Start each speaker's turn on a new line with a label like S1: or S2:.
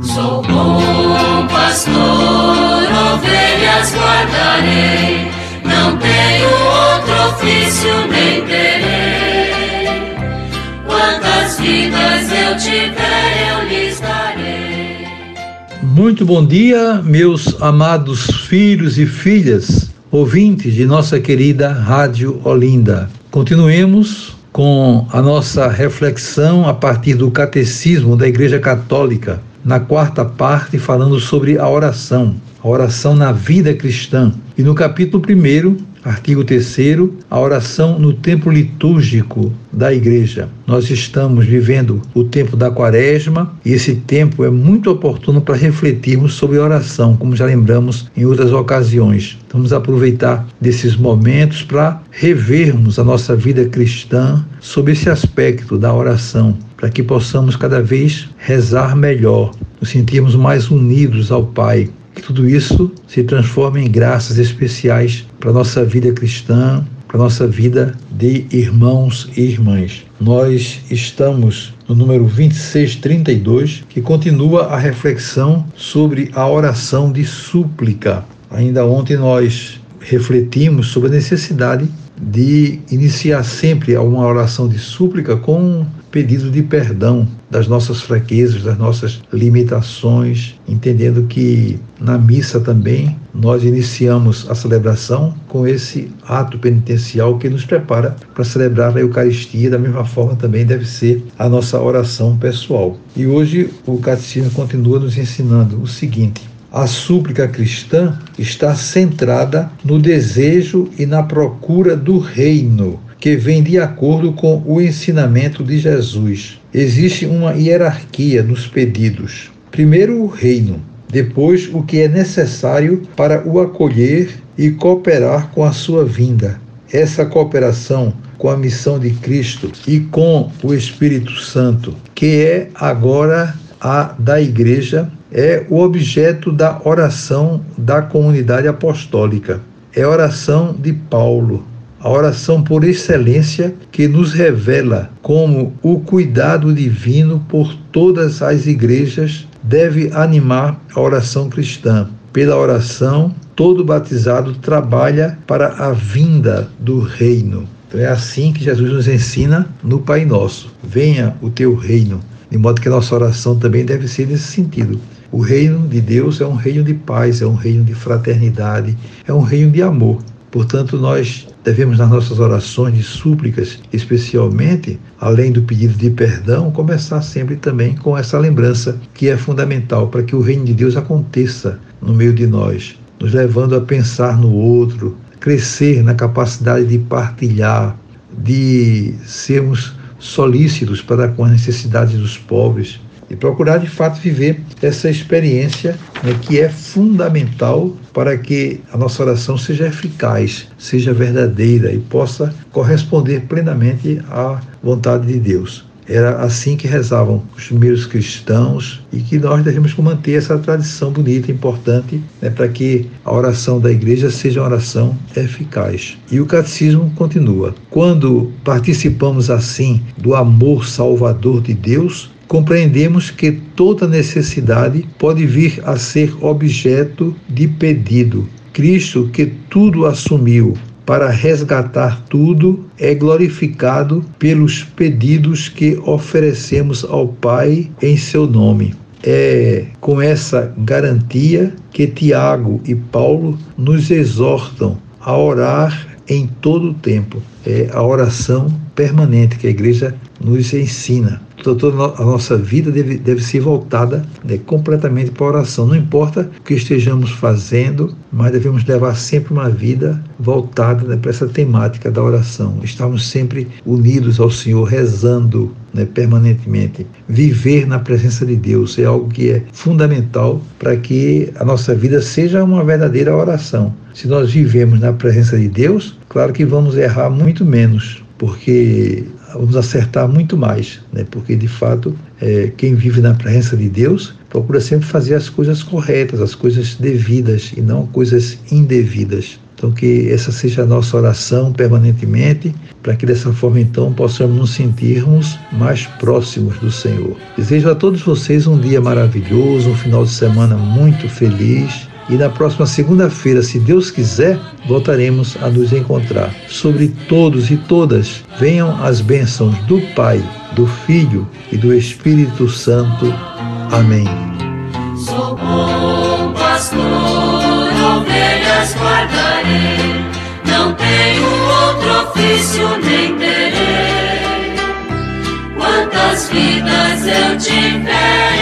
S1: Sou bom pastor, ovelhas guardarei, não tenho outro ofício nem terei. Quantas vidas eu tiver, eu lhes darei.
S2: Muito bom dia, meus amados filhos e filhas, ouvintes de nossa querida Rádio Olinda. Continuemos com a nossa reflexão a partir do Catecismo da Igreja Católica, na quarta parte, falando sobre a oração, a oração na vida cristã. E no capítulo 1, Artigo 3 a oração no tempo litúrgico da igreja. Nós estamos vivendo o tempo da quaresma e esse tempo é muito oportuno para refletirmos sobre oração, como já lembramos em outras ocasiões. Vamos aproveitar desses momentos para revermos a nossa vida cristã sobre esse aspecto da oração, para que possamos cada vez rezar melhor, nos sentirmos mais unidos ao Pai, que tudo isso se transforme em graças especiais para a nossa vida cristã, para nossa vida de irmãos e irmãs. Nós estamos no número 2632, que continua a reflexão sobre a oração de súplica. Ainda ontem nós refletimos sobre a necessidade de iniciar sempre uma oração de súplica com pedido de perdão das nossas fraquezas, das nossas limitações, entendendo que na missa também nós iniciamos a celebração com esse ato penitencial que nos prepara para celebrar a Eucaristia, da mesma forma também deve ser a nossa oração pessoal. E hoje o Catecismo continua nos ensinando o seguinte: a súplica cristã está centrada no desejo e na procura do reino que vem de acordo com o ensinamento de Jesus. Existe uma hierarquia nos pedidos. Primeiro, o reino, depois, o que é necessário para o acolher e cooperar com a sua vinda. Essa cooperação com a missão de Cristo e com o Espírito Santo, que é agora a da igreja, é o objeto da oração da comunidade apostólica. É a oração de Paulo, a oração por excelência que nos revela como o cuidado divino por todas as igrejas deve animar a oração cristã. Pela oração, todo batizado trabalha para a vinda do reino. Então é assim que Jesus nos ensina no Pai Nosso: venha o teu reino. De modo que a nossa oração também deve ser nesse sentido. O reino de Deus é um reino de paz, é um reino de fraternidade, é um reino de amor. Portanto, nós devemos, nas nossas orações de súplicas, especialmente, além do pedido de perdão, começar sempre também com essa lembrança que é fundamental para que o reino de Deus aconteça no meio de nós, nos levando a pensar no outro, crescer na capacidade de partilhar, de sermos solícitos para com as necessidades dos pobres e procurar de fato viver essa experiência né, que é fundamental para que a nossa oração seja eficaz, seja verdadeira e possa corresponder plenamente à vontade de Deus. Era assim que rezavam os primeiros cristãos e que nós devemos manter essa tradição bonita, importante, né, para que a oração da igreja seja uma oração eficaz. E o catecismo continua: quando participamos assim do amor salvador de Deus, compreendemos que toda necessidade pode vir a ser objeto de pedido. Cristo, que tudo assumiu para resgatar tudo, é glorificado pelos pedidos que oferecemos ao Pai em seu nome. É com essa garantia que Tiago e Paulo nos exortam a orar em todo o tempo. É a oração permanente que a igreja nos ensina. Toda a nossa vida deve, deve ser voltada né, completamente para a oração. Não importa o que estejamos fazendo, mas devemos levar sempre uma vida voltada né, para essa temática da oração. Estamos sempre unidos ao Senhor, rezando né, permanentemente. Viver na presença de Deus é algo que é fundamental para que a nossa vida seja uma verdadeira oração. Se nós vivemos na presença de Deus, claro que vamos errar muito menos, porque vamos acertar muito mais, né? porque de fato é, quem vive na presença de Deus procura sempre fazer as coisas corretas, as coisas devidas e não coisas indevidas. Então, que essa seja a nossa oração permanentemente, para que dessa forma, então, possamos nos sentirmos mais próximos do Senhor. Desejo a todos vocês um dia maravilhoso, um final de semana muito feliz. E na próxima segunda-feira, se Deus quiser, voltaremos a nos encontrar. Sobre todos e todas, venham as bênçãos do Pai, do Filho e do Espírito Santo. Amém.
S1: Sou bom pastor, ovelhas guardarei, não tenho outro ofício nem terei. Quantas vidas eu tiver